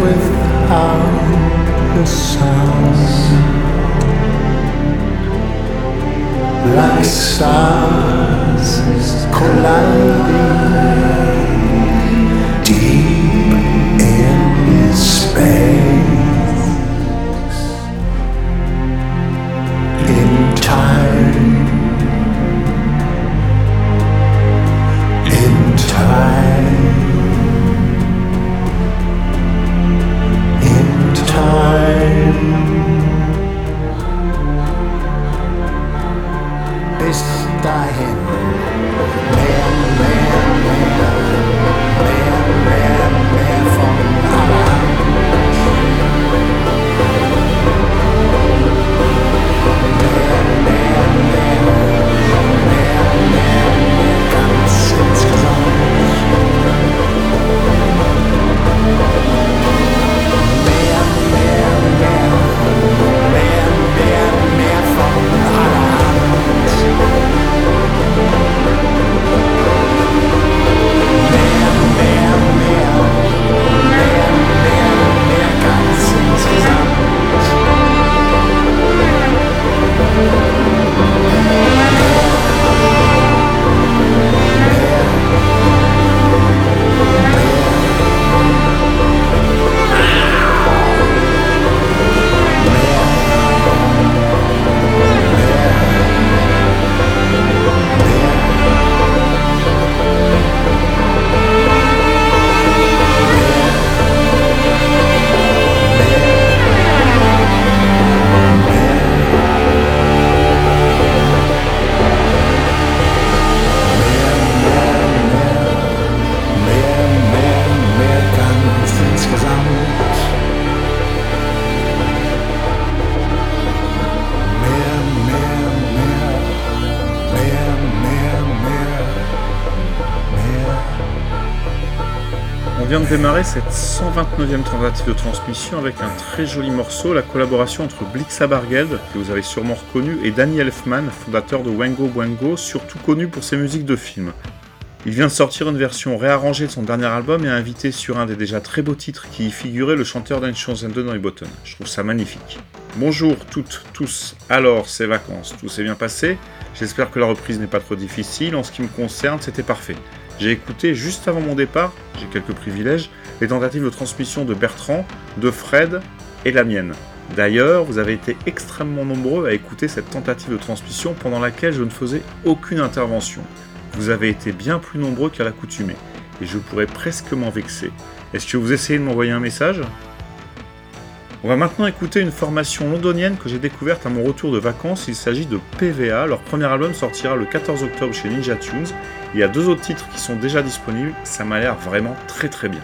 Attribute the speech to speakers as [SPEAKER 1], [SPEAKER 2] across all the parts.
[SPEAKER 1] without um, a sound. Like stars colliding
[SPEAKER 2] vient de démarrer cette 129e tentative de transmission avec un très joli morceau, la collaboration entre Blix Abargeld, que vous avez sûrement reconnu, et Danny Elfman, fondateur de Wango Wango, surtout connu pour ses musiques de films. Il vient de sortir une version réarrangée de son dernier album et a invité sur un des déjà très beaux titres qui y figurait le chanteur d'Enchanted dans les Bottom. Je trouve ça magnifique. Bonjour toutes, tous. Alors, ces vacances, tout s'est bien passé? J'espère que la reprise n'est pas trop difficile. En ce qui me concerne, c'était parfait. J'ai écouté juste avant mon départ, j'ai quelques privilèges, les tentatives de transmission de Bertrand, de Fred et la mienne. D'ailleurs, vous avez été extrêmement nombreux à écouter cette tentative de transmission pendant laquelle je ne faisais aucune intervention. Vous avez été bien plus nombreux qu'à l'accoutumée, et je pourrais presque m'en vexer. Est-ce que vous essayez de m'envoyer un message? On va maintenant écouter une formation londonienne que j'ai découverte à mon retour de vacances. Il s'agit de PVA. Leur premier album sortira le 14 octobre chez Ninja Tunes. Il y a deux autres titres qui sont déjà disponibles. Ça m'a l'air vraiment très très bien.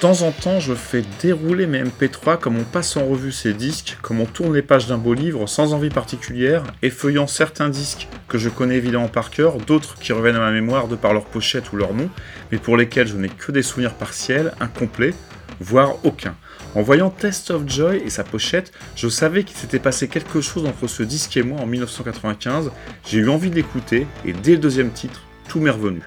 [SPEAKER 3] Temps en temps, je fais dérouler mes MP3 comme on passe en revue ces disques, comme on tourne les pages d'un beau livre sans envie particulière, effeuillant certains disques que je connais évidemment par cœur, d'autres qui reviennent à ma mémoire de par leur pochette ou leur nom, mais pour lesquels je n'ai que des souvenirs partiels, incomplets, voire aucun. En voyant Test of Joy et sa pochette, je savais qu'il s'était passé quelque chose entre ce disque et moi en 1995, j'ai eu envie d'écouter, et dès le deuxième titre, tout m'est revenu.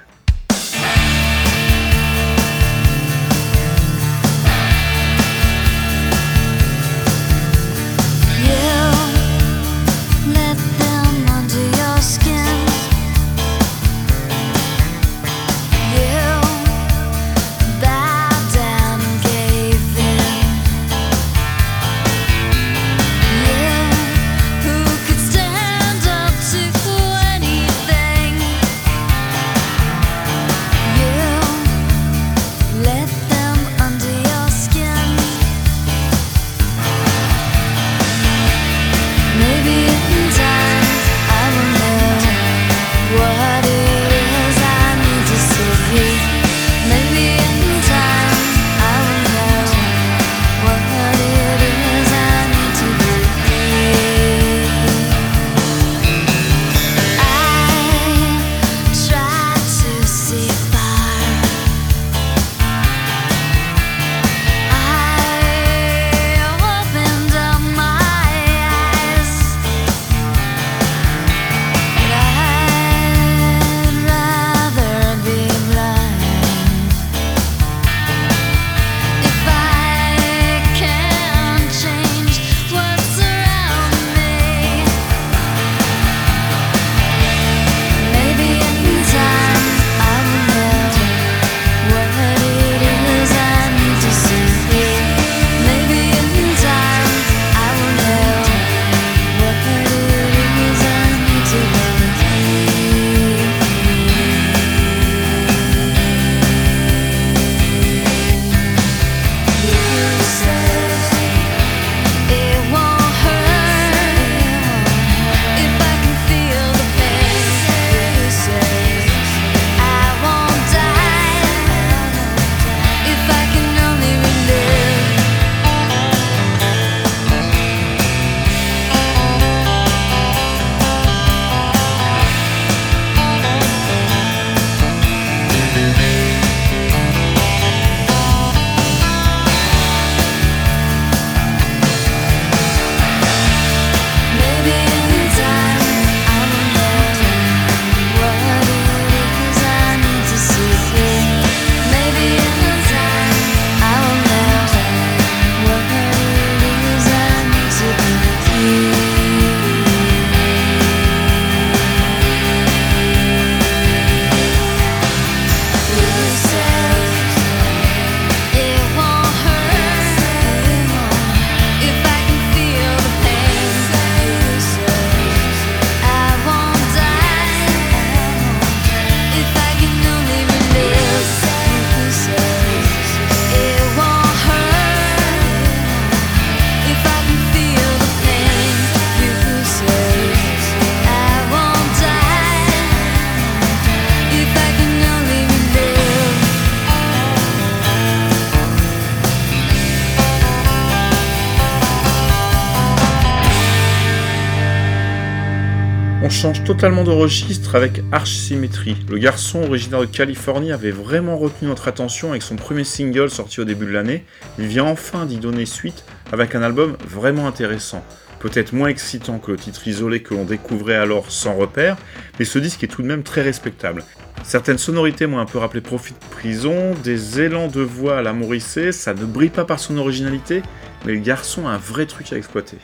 [SPEAKER 3] Totalement de registre avec Arch Symmetry. Le garçon originaire de Californie avait vraiment retenu notre attention avec son premier single sorti au début de l'année. Il vient enfin d'y donner suite avec un album vraiment intéressant. Peut-être moins excitant que le titre isolé que l'on découvrait alors sans repère, mais ce disque est tout de même très respectable. Certaines sonorités m'ont un peu rappelé Profit Prison, des élans de voix à la Morrissey, ça ne brille pas par son originalité, mais le garçon a un vrai truc à exploiter.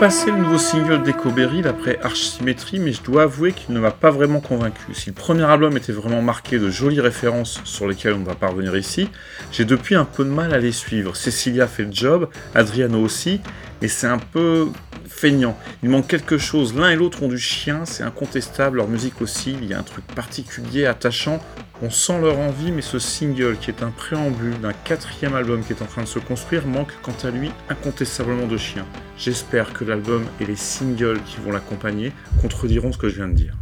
[SPEAKER 4] Passé le nouveau single d'Echo Beryl après Archsymétrie, mais je dois avouer qu'il ne m'a pas vraiment convaincu. Si le premier album était vraiment marqué de jolies références sur lesquelles on va parvenir ici, j'ai depuis un peu de mal à les suivre. Cecilia fait le job, Adriano aussi, et c'est un peu feignant. Il manque quelque chose, l'un et l'autre ont du chien, c'est incontestable, leur musique aussi, il y a un truc particulier, attachant, on sent leur envie, mais ce single, qui est un préambule d'un quatrième album qui est en train de se construire, manque quant à lui incontestablement de chien. J'espère que l'album et les singles qui vont l'accompagner contrediront ce que je viens de dire.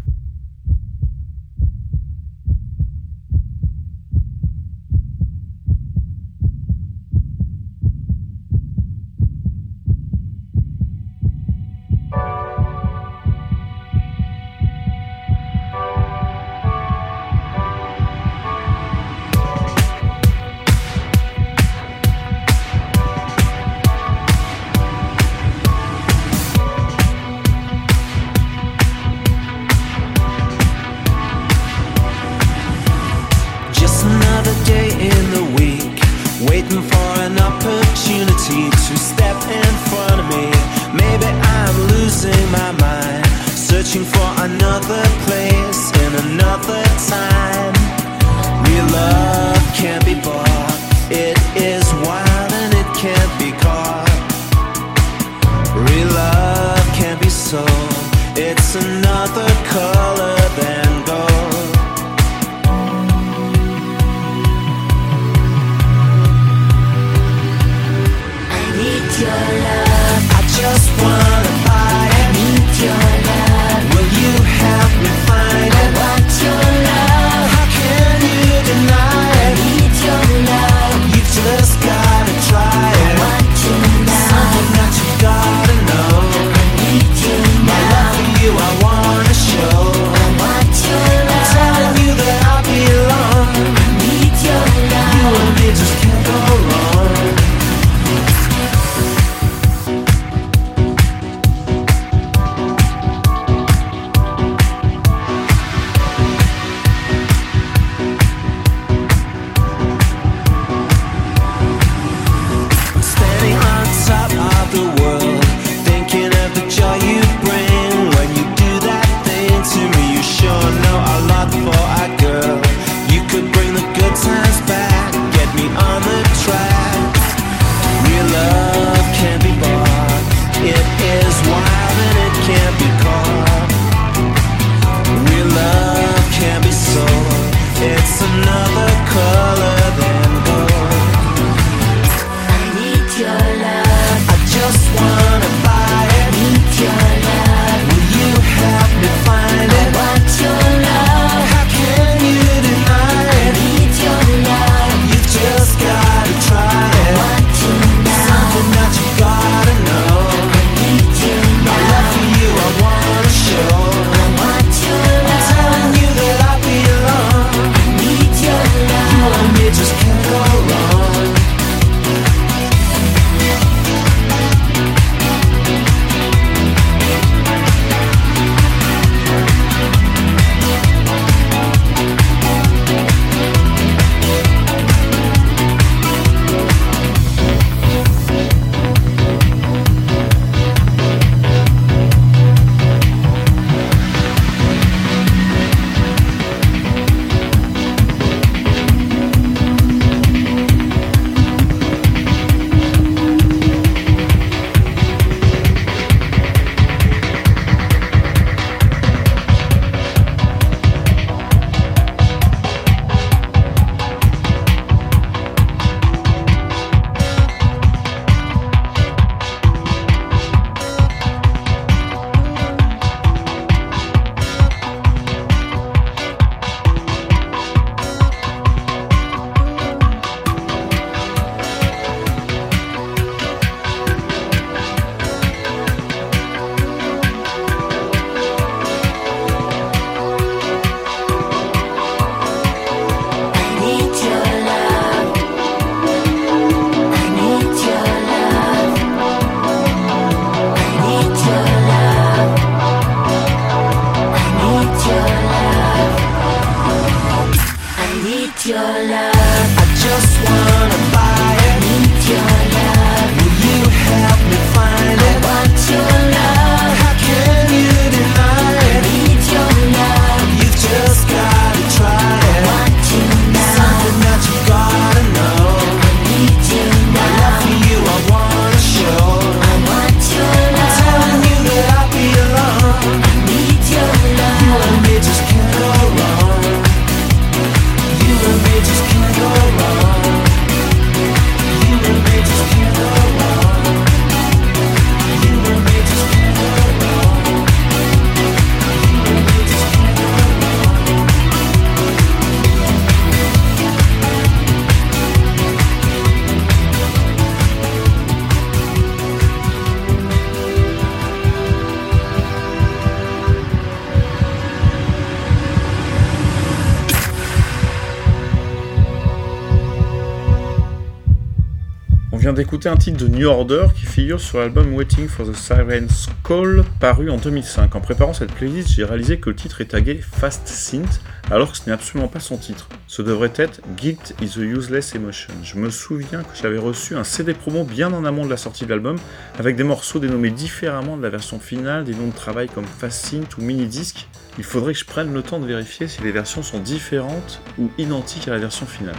[SPEAKER 2] Vient d'écouter un titre de New Order qui figure sur l'album Waiting for the Siren's Call paru en 2005. En préparant cette playlist, j'ai réalisé que le titre est tagué Fast Synth alors que ce n'est absolument pas son titre. Ce devrait être Guilt is a Useless Emotion. Je me souviens que j'avais reçu un CD promo bien en amont de la sortie de l'album avec des morceaux dénommés différemment de la version finale, des noms de travail comme Fast Synth ou Mini Disc. Il faudrait que je prenne le temps de vérifier si les versions sont différentes ou identiques à la version finale.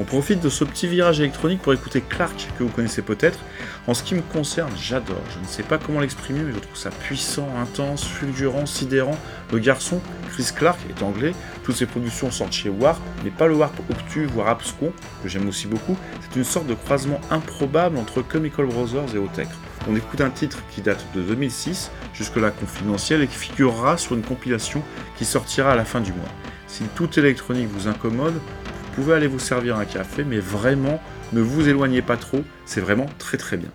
[SPEAKER 2] On profite de ce petit virage électronique pour écouter Clark, que vous connaissez peut-être. En ce qui me concerne, j'adore. Je ne sais pas comment l'exprimer, mais je trouve ça puissant, intense, fulgurant, sidérant. Le garçon, Chris Clark, est anglais. Toutes ses productions sortent chez Warp, mais pas le Warp obtus, voire abscon, que j'aime aussi beaucoup. C'est une sorte de croisement improbable entre Chemical Brothers et Otech. On écoute un titre qui date de 2006, jusque-là confidentiel, et qui figurera sur une compilation qui sortira à la fin du mois. Si tout électronique vous incommode, pouvez aller vous servir un café, mais vraiment, ne vous éloignez pas trop, c'est vraiment très très bien.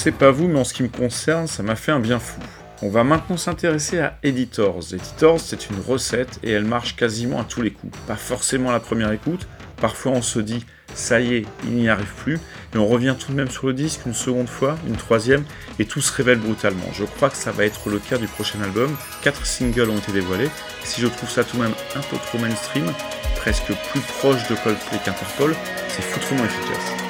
[SPEAKER 2] Sais pas vous, mais en ce qui me concerne, ça m'a fait un bien fou. On va maintenant s'intéresser à Editors. Editors, c'est une recette et elle marche quasiment à tous les coups. Pas forcément à la première écoute, parfois on se dit ça y est, il n'y arrive plus, et on revient tout de même sur le disque une seconde fois, une troisième, et tout se révèle brutalement. Je crois que ça va être le cas du prochain album. Quatre singles ont été dévoilés. Si je trouve ça tout de même un peu trop mainstream, presque plus proche de Coldplay qu'Interpol, c'est foutrement efficace.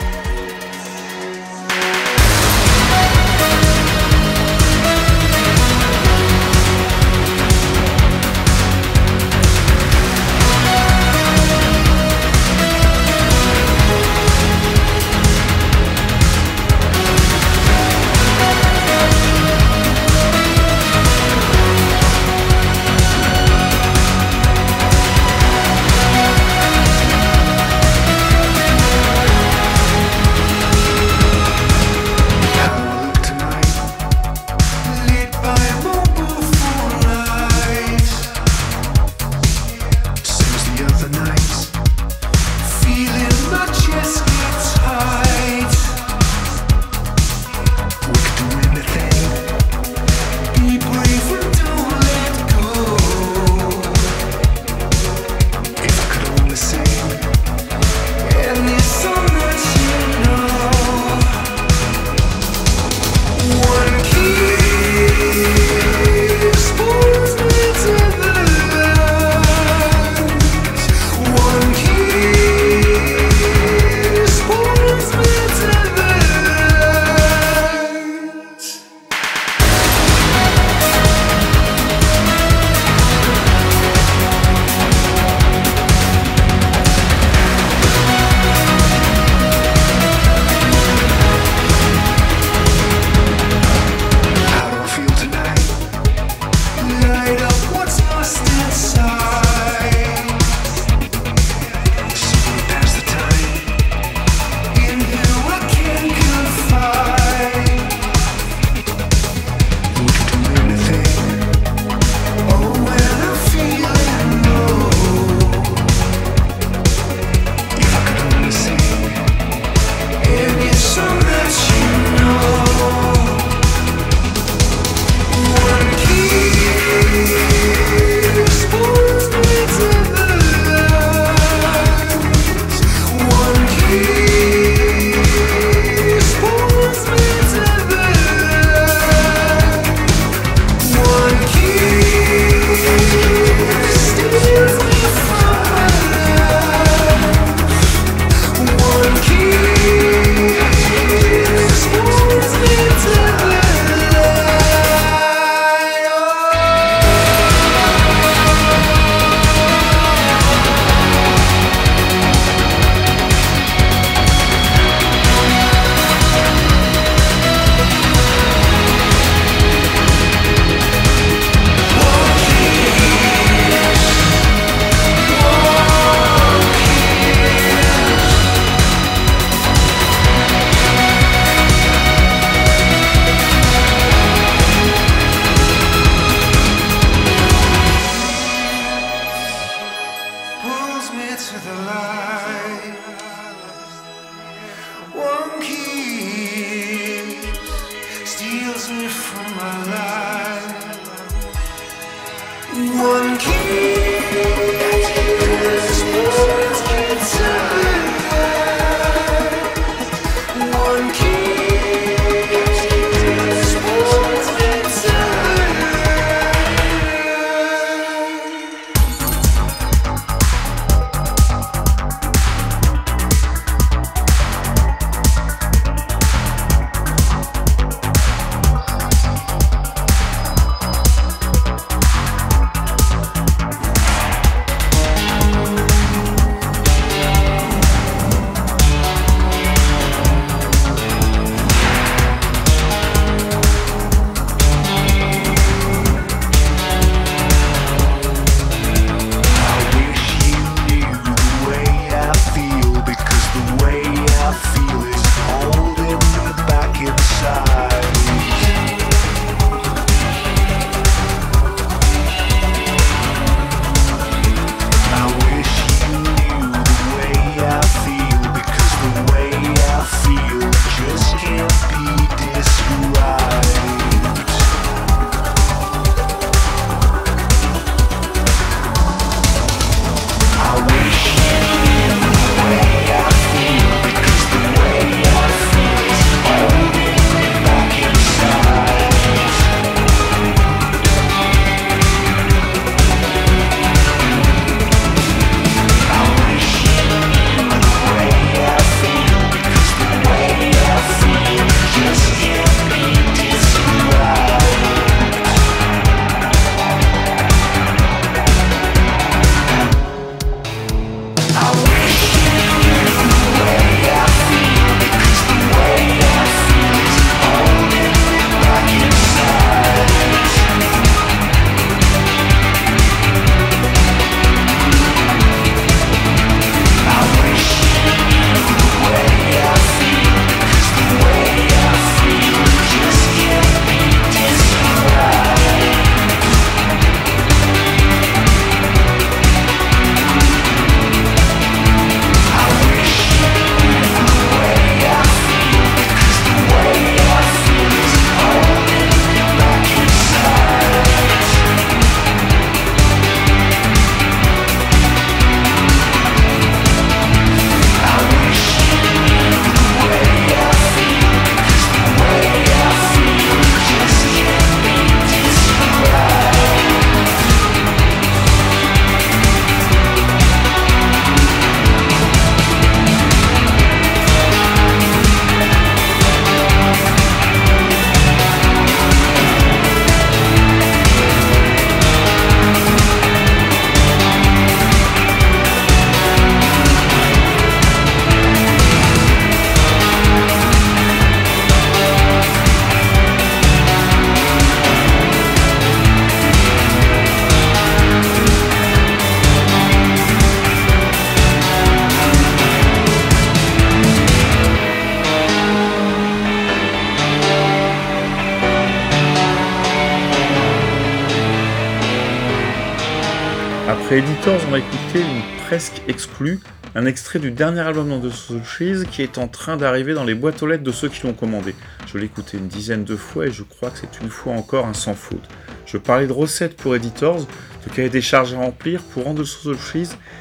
[SPEAKER 2] On va écouter une presque exclue, un extrait du dernier album de Soul Cheese qui est en train d'arriver dans les boîtes aux lettres de ceux qui l'ont commandé. Je l'ai écouté une dizaine de fois et je crois que c'est une fois encore un sans faute. Je parlais de recettes pour Editors, de cahier des charges à remplir pour rendre Soul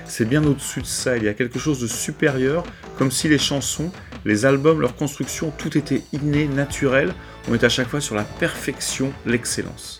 [SPEAKER 2] c'est bien au-dessus de ça, il y a quelque chose de supérieur, comme si les chansons, les albums, leur construction, tout était inné, naturel, on est à chaque fois sur la perfection, l'excellence.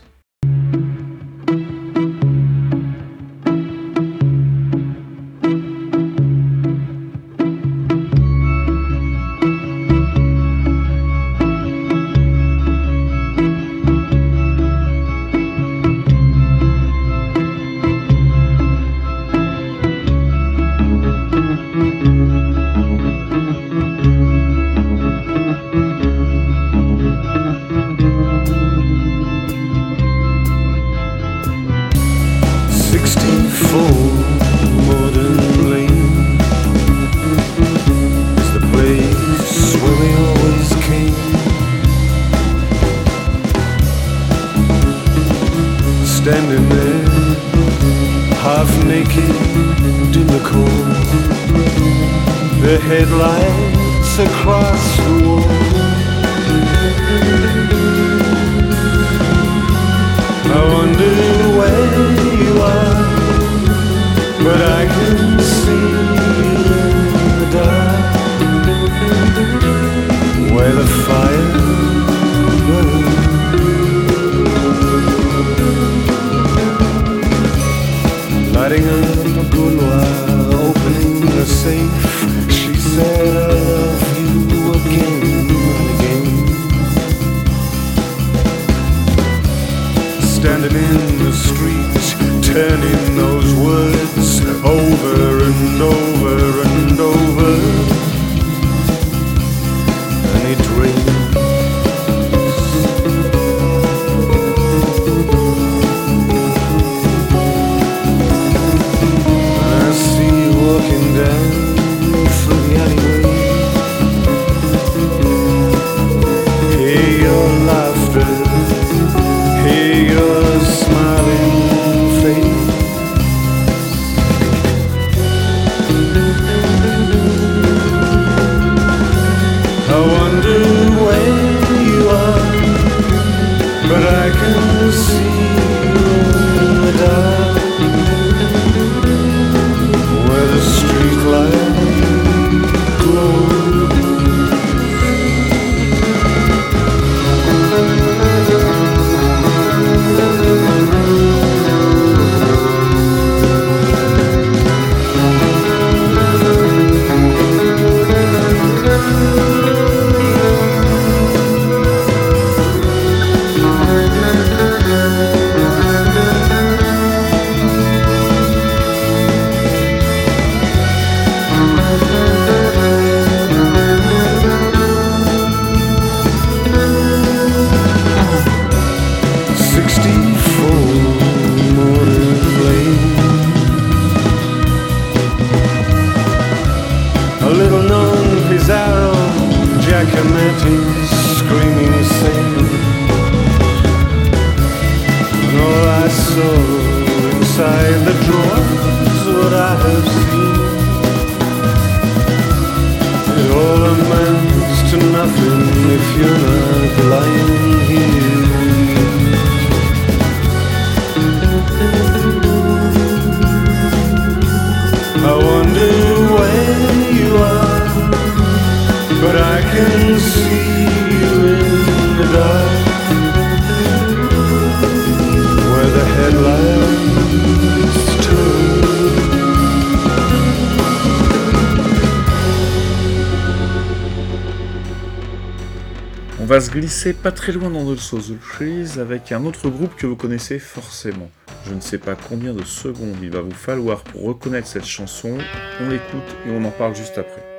[SPEAKER 5] c'est pas très loin dans The Souls of avec un autre groupe que vous connaissez forcément. Je ne sais pas combien de secondes il va vous falloir pour reconnaître cette chanson, on l'écoute et on en parle juste après.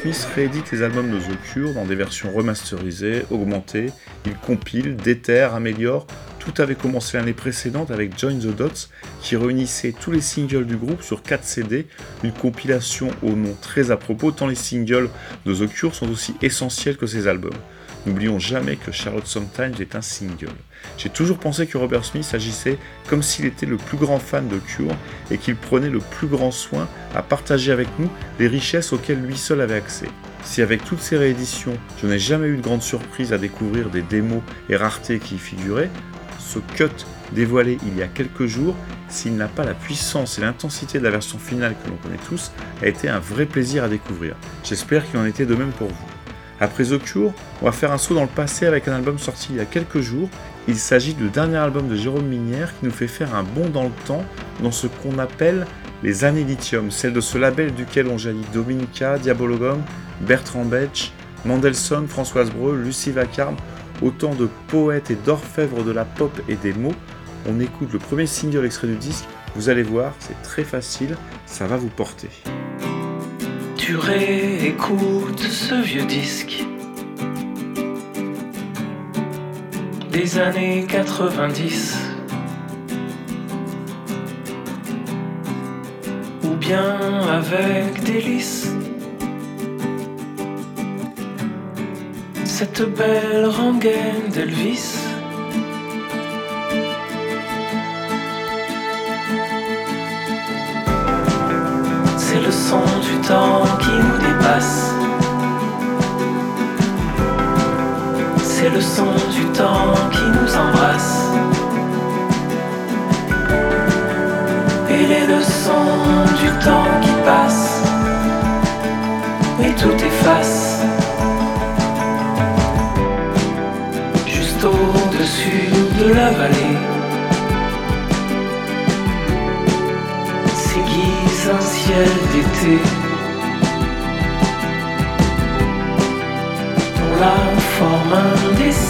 [SPEAKER 2] Smith réédite les albums de The Cure dans des versions remasterisées, augmentées. Il compile, déterre, améliore. Tout avait commencé l'année précédente avec Join the Dots, qui réunissait tous les singles du groupe sur 4 CD, une compilation au nom très à propos, tant les singles de The Cure sont aussi essentiels que ces albums. N'oublions jamais que Charlotte Sometimes est un single. J'ai toujours pensé que Robert Smith agissait comme s'il était le plus grand fan de Cure et qu'il prenait le plus grand soin à partager avec nous les richesses auxquelles lui seul avait accès. Si avec toutes ces rééditions, je n'ai jamais eu de grande surprise à découvrir des démos et raretés qui y figuraient, ce cut dévoilé il y a quelques jours, s'il n'a pas la puissance et l'intensité de la version finale que l'on connaît tous, a été un vrai plaisir à découvrir. J'espère qu'il en était de même pour vous. Après The Cure, on va faire un saut dans le passé avec un album sorti il y a quelques jours. Il s'agit du dernier album de Jérôme Minière qui nous fait faire un bond dans le temps dans ce qu'on appelle les années lithium, celles de ce label duquel ont jailli Dominica, Diabologum, Bertrand Betch, Mendelssohn, Françoise Breu, Lucie Vacarme, autant de poètes et d'orfèvres de la pop et des mots. On écoute le premier single extrait du disque, vous allez voir, c'est très facile, ça va vous porter.
[SPEAKER 6] Tu réécoutes ce vieux disque des années 90 avec délice cette belle rengaine d'Elvis. C'est le son du temps qui nous dépasse. C'est le son du temps qui nous embrasse. Les leçons du temps qui passe. Et tout efface. Juste au-dessus de la vallée. S'aiguise un ciel d'été. Dont la forme indécise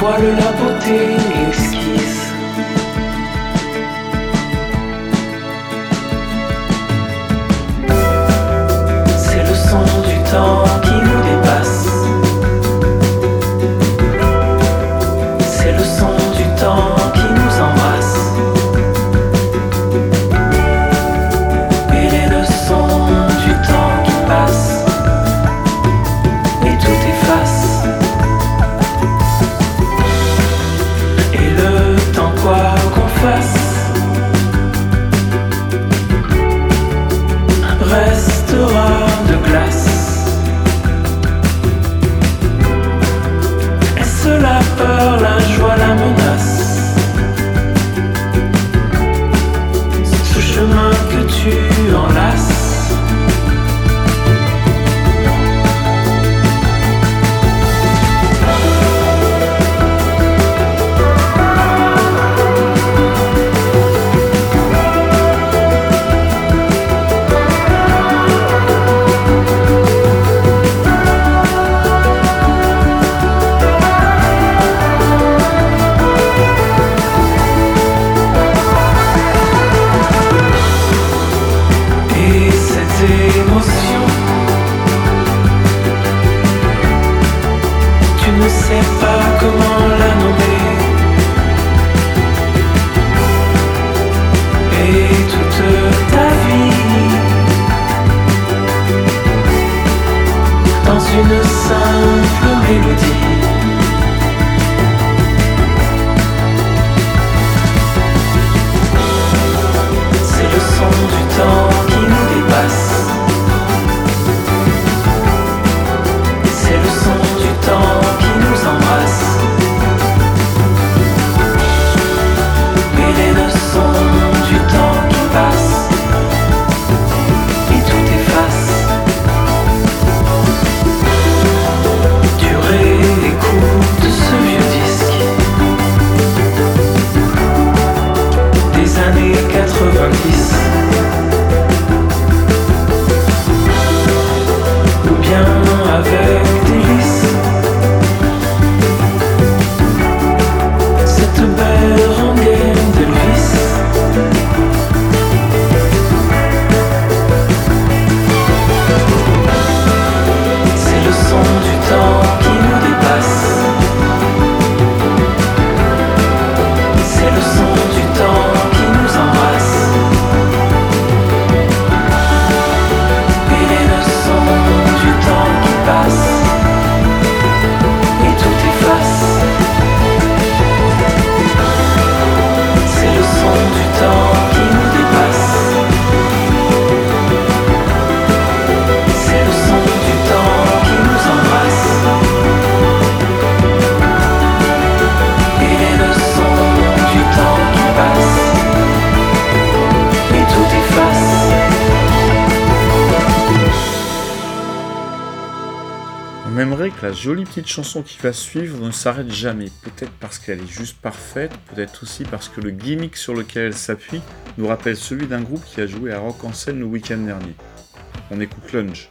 [SPEAKER 6] Voile la beauté exquise. C'est le son du temps qui nous dépasse. C'est le son du temps
[SPEAKER 3] jolie petite chanson qui va suivre ne s'arrête jamais. Peut-être parce qu'elle est juste parfaite, peut-être aussi parce que le gimmick sur lequel elle s'appuie nous rappelle celui d'un groupe qui a joué à Rock en scène le week-end dernier. On écoute Lunge.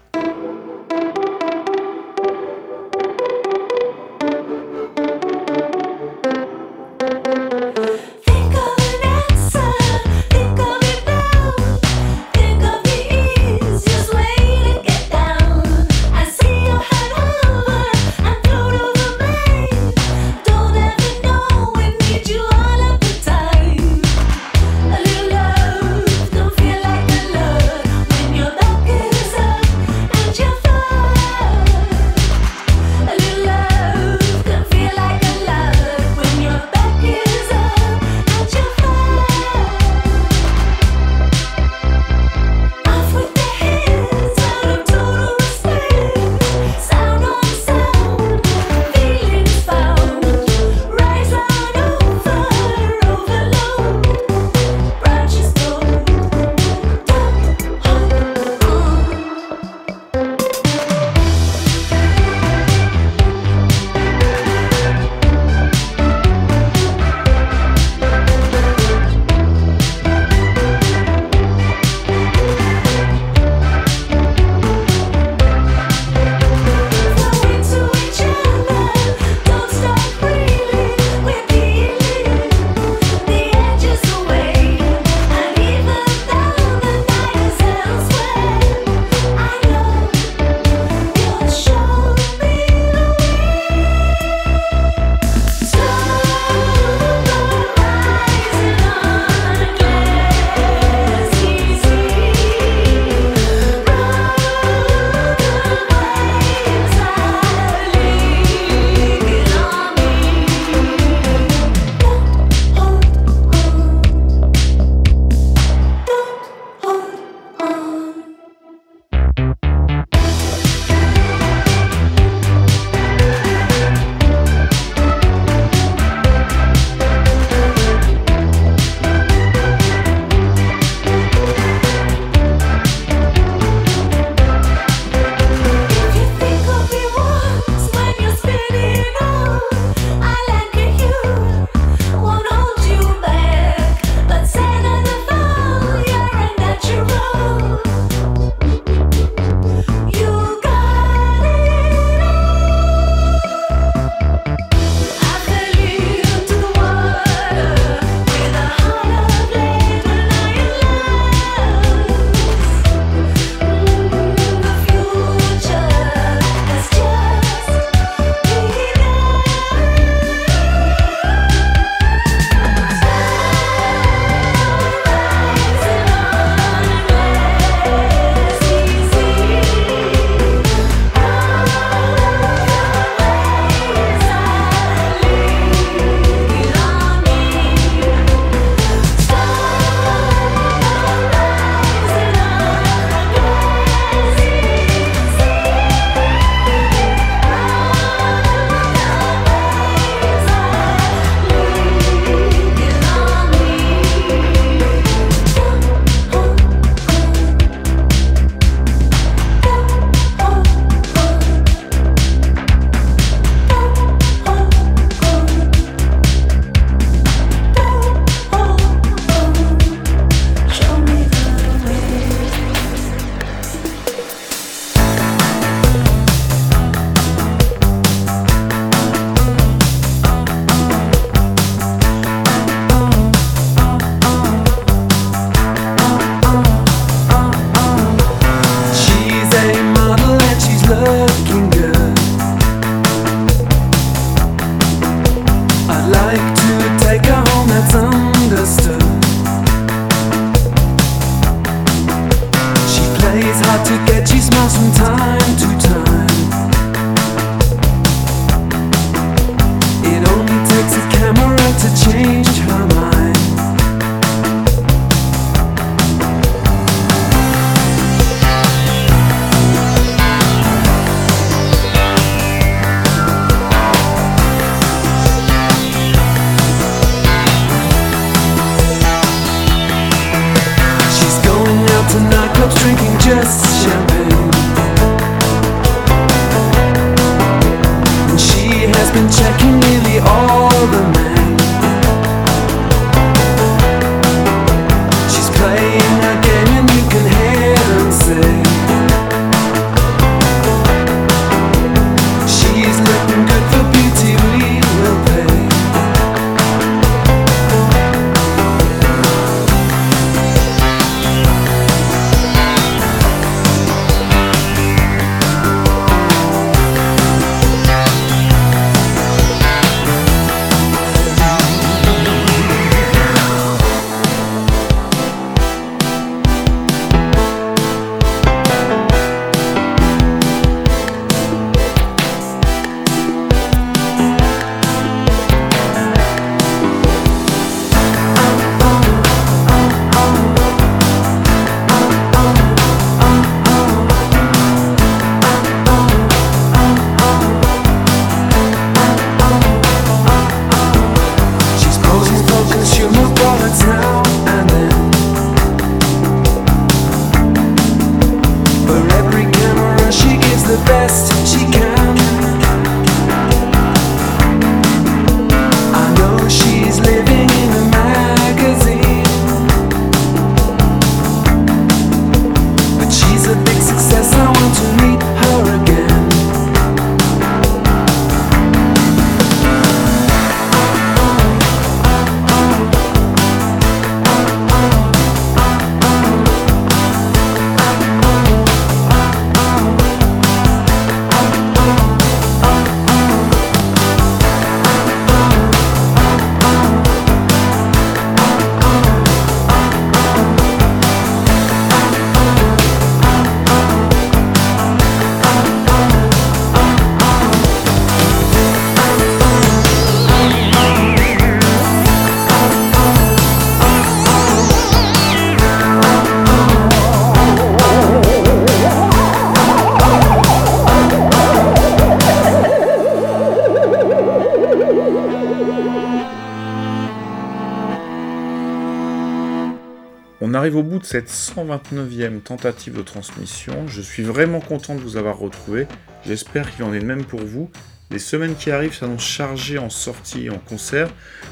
[SPEAKER 2] Arrive au bout de cette 129e tentative de transmission. Je suis vraiment content de vous avoir retrouvé. J'espère qu'il en est de même pour vous. Les semaines qui arrivent s'annoncent chargées en sorties et en concerts.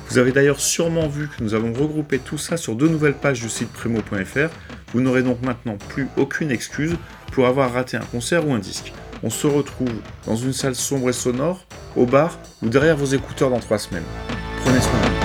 [SPEAKER 2] Vous avez d'ailleurs sûrement vu que nous avons regroupé tout ça sur deux nouvelles pages du site primo.fr. Vous n'aurez donc maintenant plus aucune excuse pour avoir raté un concert ou un disque. On se retrouve dans une salle sombre et sonore, au bar ou derrière vos écouteurs dans trois semaines. Prenez soin de vous.